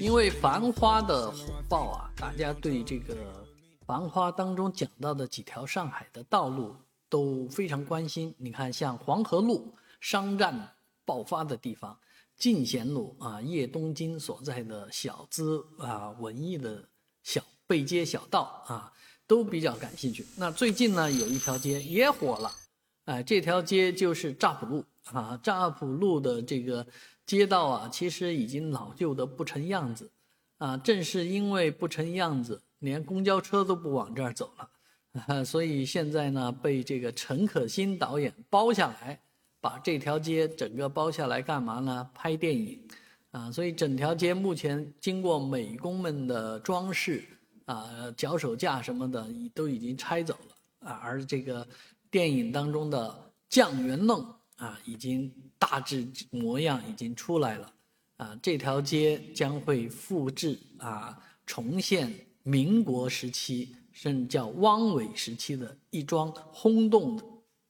因为《繁花》的火爆啊，大家对这个《繁花》当中讲到的几条上海的道路都非常关心。你看，像黄河路商战爆发的地方，进贤路啊，叶东京所在的小资啊文艺的小背街小道啊，都比较感兴趣。那最近呢，有一条街也火了，哎，这条街就是乍浦路啊，乍浦路的这个。街道啊，其实已经老旧的不成样子，啊，正是因为不成样子，连公交车都不往这儿走了，所以现在呢，被这个陈可辛导演包下来，把这条街整个包下来干嘛呢？拍电影，啊，所以整条街目前经过美工们的装饰，啊，脚手架什么的都已经拆走了，啊，而这个电影当中的酱园弄啊，已经。大致模样已经出来了，啊，这条街将会复制啊，重现民国时期，甚至叫汪伪时期的一桩轰动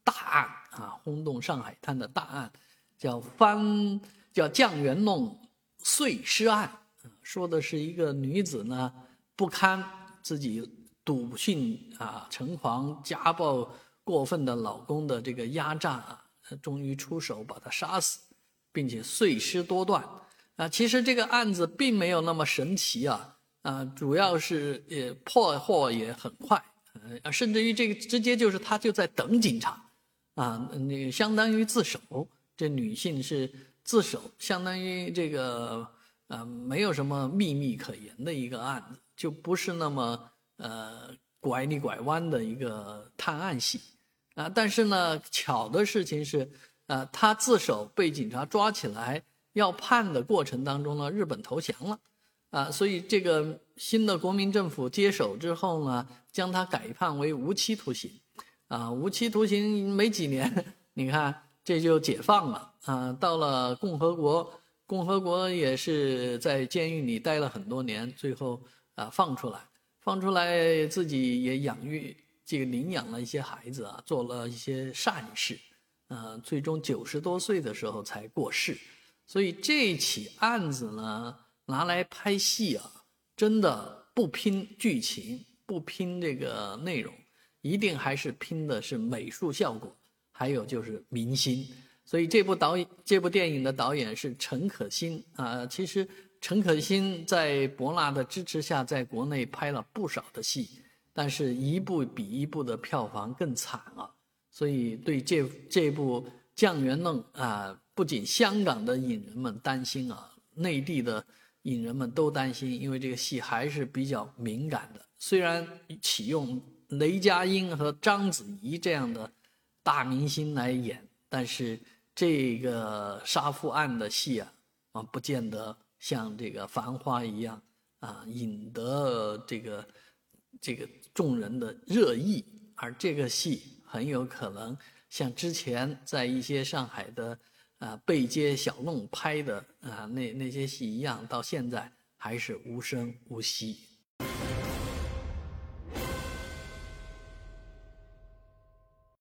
大案啊，轰动上海滩的大案，叫翻叫酱园弄碎尸案，说的是一个女子呢不堪自己笃信啊城隍家暴过分的老公的这个压榨啊。终于出手把他杀死，并且碎尸多段。啊，其实这个案子并没有那么神奇啊，啊，主要是也破获也很快，呃，甚至于这个直接就是他就在等警察，啊，那相当于自首。这女性是自首，相当于这个呃没有什么秘密可言的一个案子，就不是那么呃拐里拐弯的一个探案戏。啊，但是呢，巧的事情是，呃，他自首被警察抓起来要判的过程当中呢，日本投降了，啊，所以这个新的国民政府接手之后呢，将他改判为无期徒刑，啊，无期徒刑没几年，你看这就解放了，啊，到了共和国，共和国也是在监狱里待了很多年，最后啊放出来，放出来自己也养育。这个领养了一些孩子啊，做了一些善事，呃，最终九十多岁的时候才过世。所以这起案子呢，拿来拍戏啊，真的不拼剧情，不拼这个内容，一定还是拼的是美术效果，还有就是明星。所以这部导演，这部电影的导演是陈可辛啊。其实陈可辛在博纳的支持下，在国内拍了不少的戏。但是一部比一部的票房更惨啊，所以对这这部《酱园弄》啊，不仅香港的影人们担心啊，内地的影人们都担心，因为这个戏还是比较敏感的。虽然启用雷佳音和章子怡这样的大明星来演，但是这个杀夫案的戏啊，啊，不见得像这个《繁花》一样啊，引得这个这个。众人的热议，而这个戏很有可能像之前在一些上海的啊背街小弄拍的啊那那些戏一样，到现在还是无声无息。